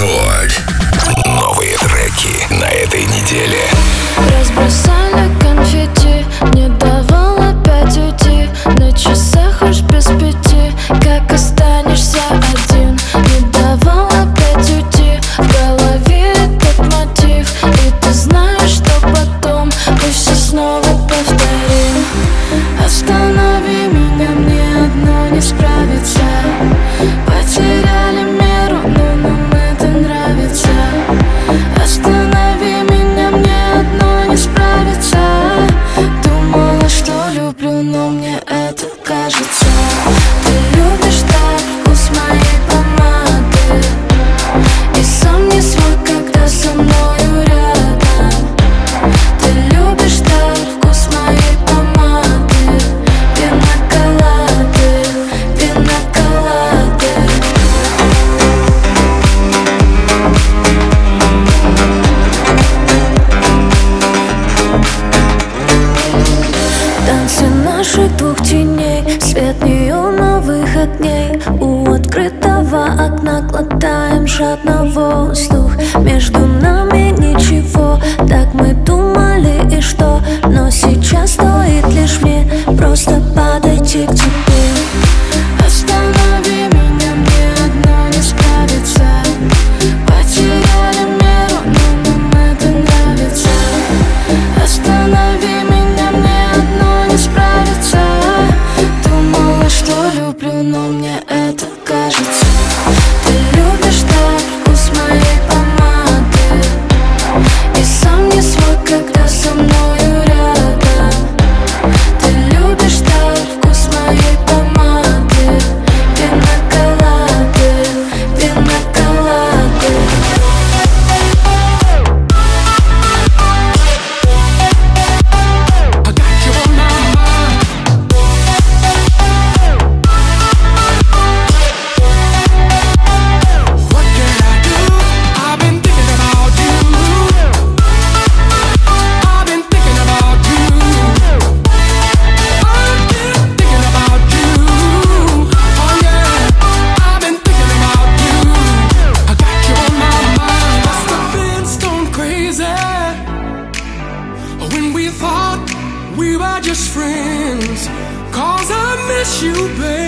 Рекорд. Новые треки на этой неделе. Разбросаю дышат на воздух Между нами ничего. Так мы думали и что? you, babe.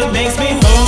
what makes me whole.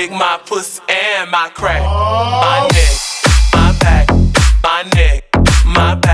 Lick my pussy and my crack. My neck, my back, my neck, my back,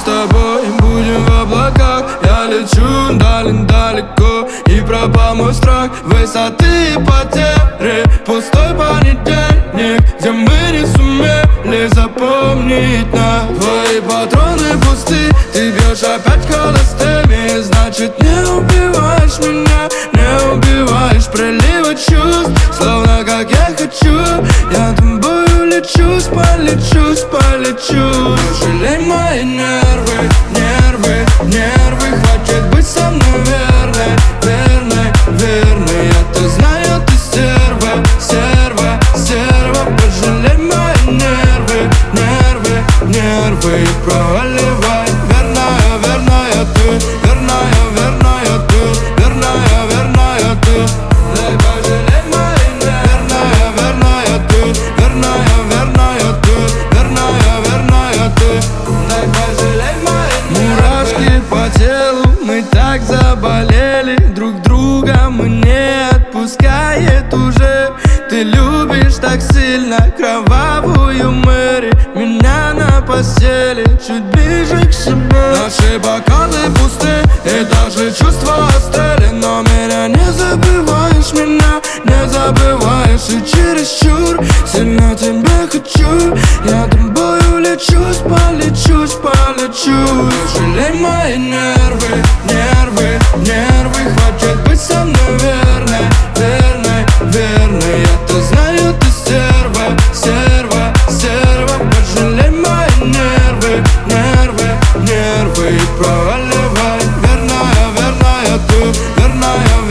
с тобой будем в облаках. Я лечу дален далеко И пропал мой страх. Высоты и потери Пустой понедельник, где мы не сумели запомнить нас. Твои патроны пусты, ты бьешь опять холостыми. Значит не убиваешь меня, не убиваешь приливы чувств. Словно как я хочу, я choose, but let choose, but let choose. Let my nerve. постели Чуть ближе к себе Наши бокалы пусты И даже чувства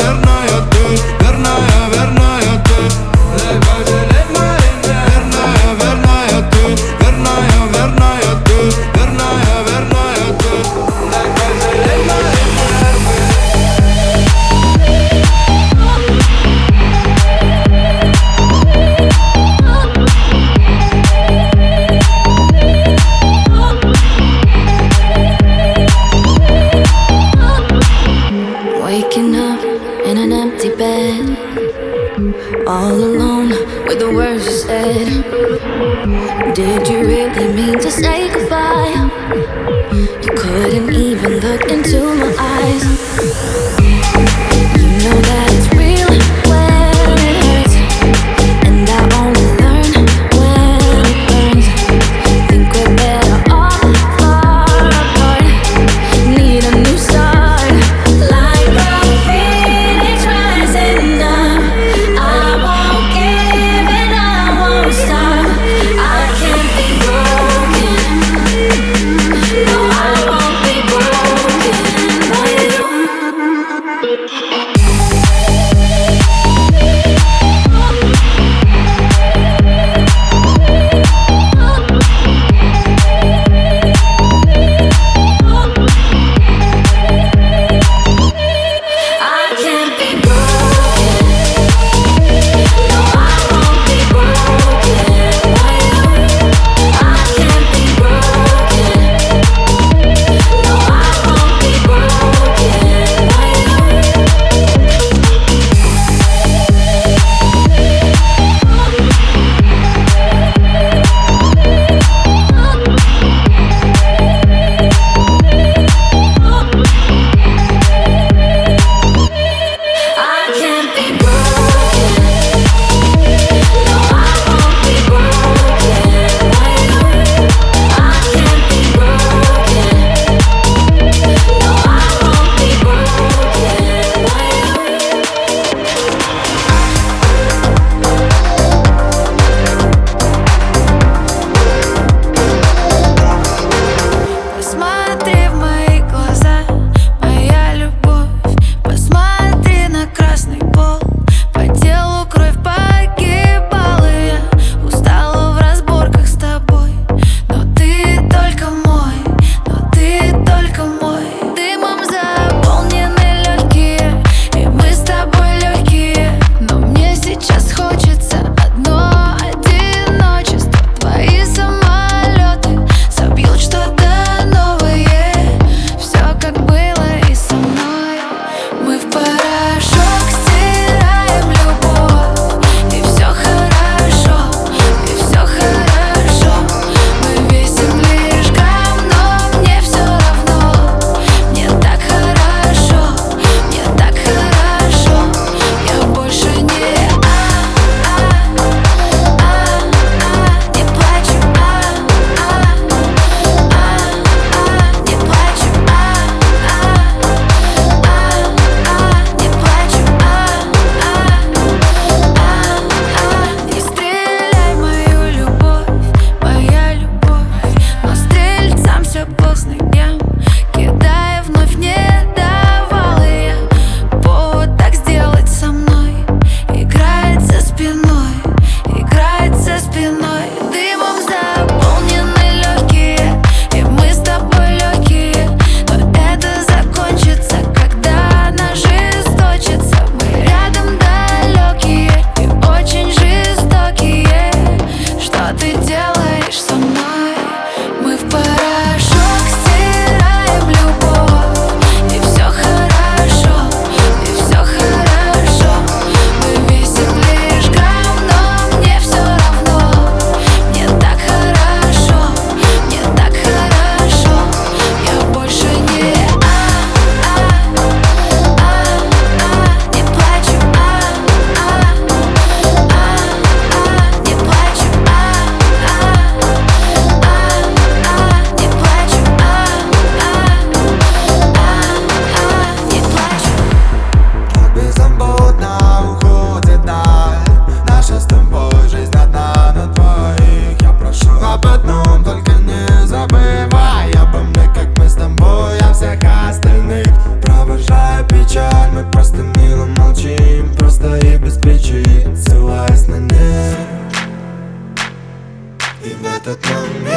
eterna to say goodbye. You couldn't even look into этот момент.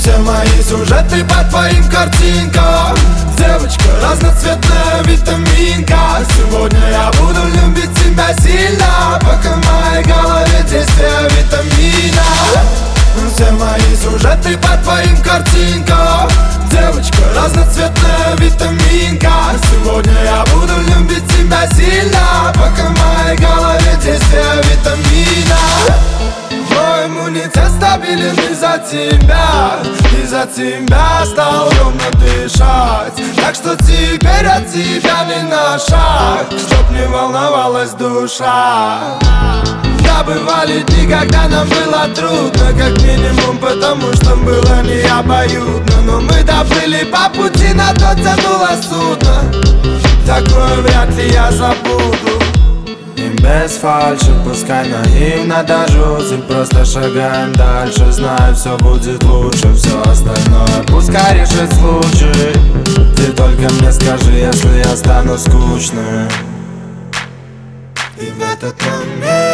Все мои сюжеты по твоим картинкам. Девочка разноцветная витаминка. Сегодня я буду любить тебя сильно. Пока в моей голове действие витамина. Все мои сюжеты по твоим картинкам Девочка разноцветная витаминка. Сегодня я буду любить тебя сильно Пока в моей голове действие витамина. Мой иммунитет стабилен из-за тебя Из-за тебя стал ровно дышать. Так что теперь от тебя не на шаг Чтоб не волновалась душа да, бывали дни, когда нам было трудно Как минимум потому, что было не обоюдно Но мы доплыли по пути, на то тянуло судно. Такое вряд ли я забуду. И без фальши, пускай наивно даже И просто шагаем дальше. Знаю, все будет лучше Все остальное пускай решит случай. Ты только мне скажи, если я стану скучным. И в этот момент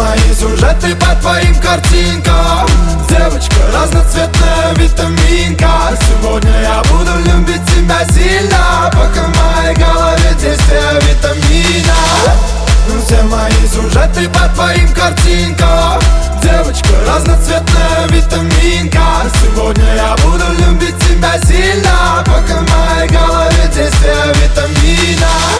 мои сюжеты по твоим картинкам. Девочка разноцветная витаминка. Сегодня я буду любить тебя сильно. Пока в моей голове действие витамина. Ну, все мои сюжеты по твоим картинкам. Девочка разноцветная витаминка. Сегодня я буду любить тебя сильно. Пока в моей голове действие витамина.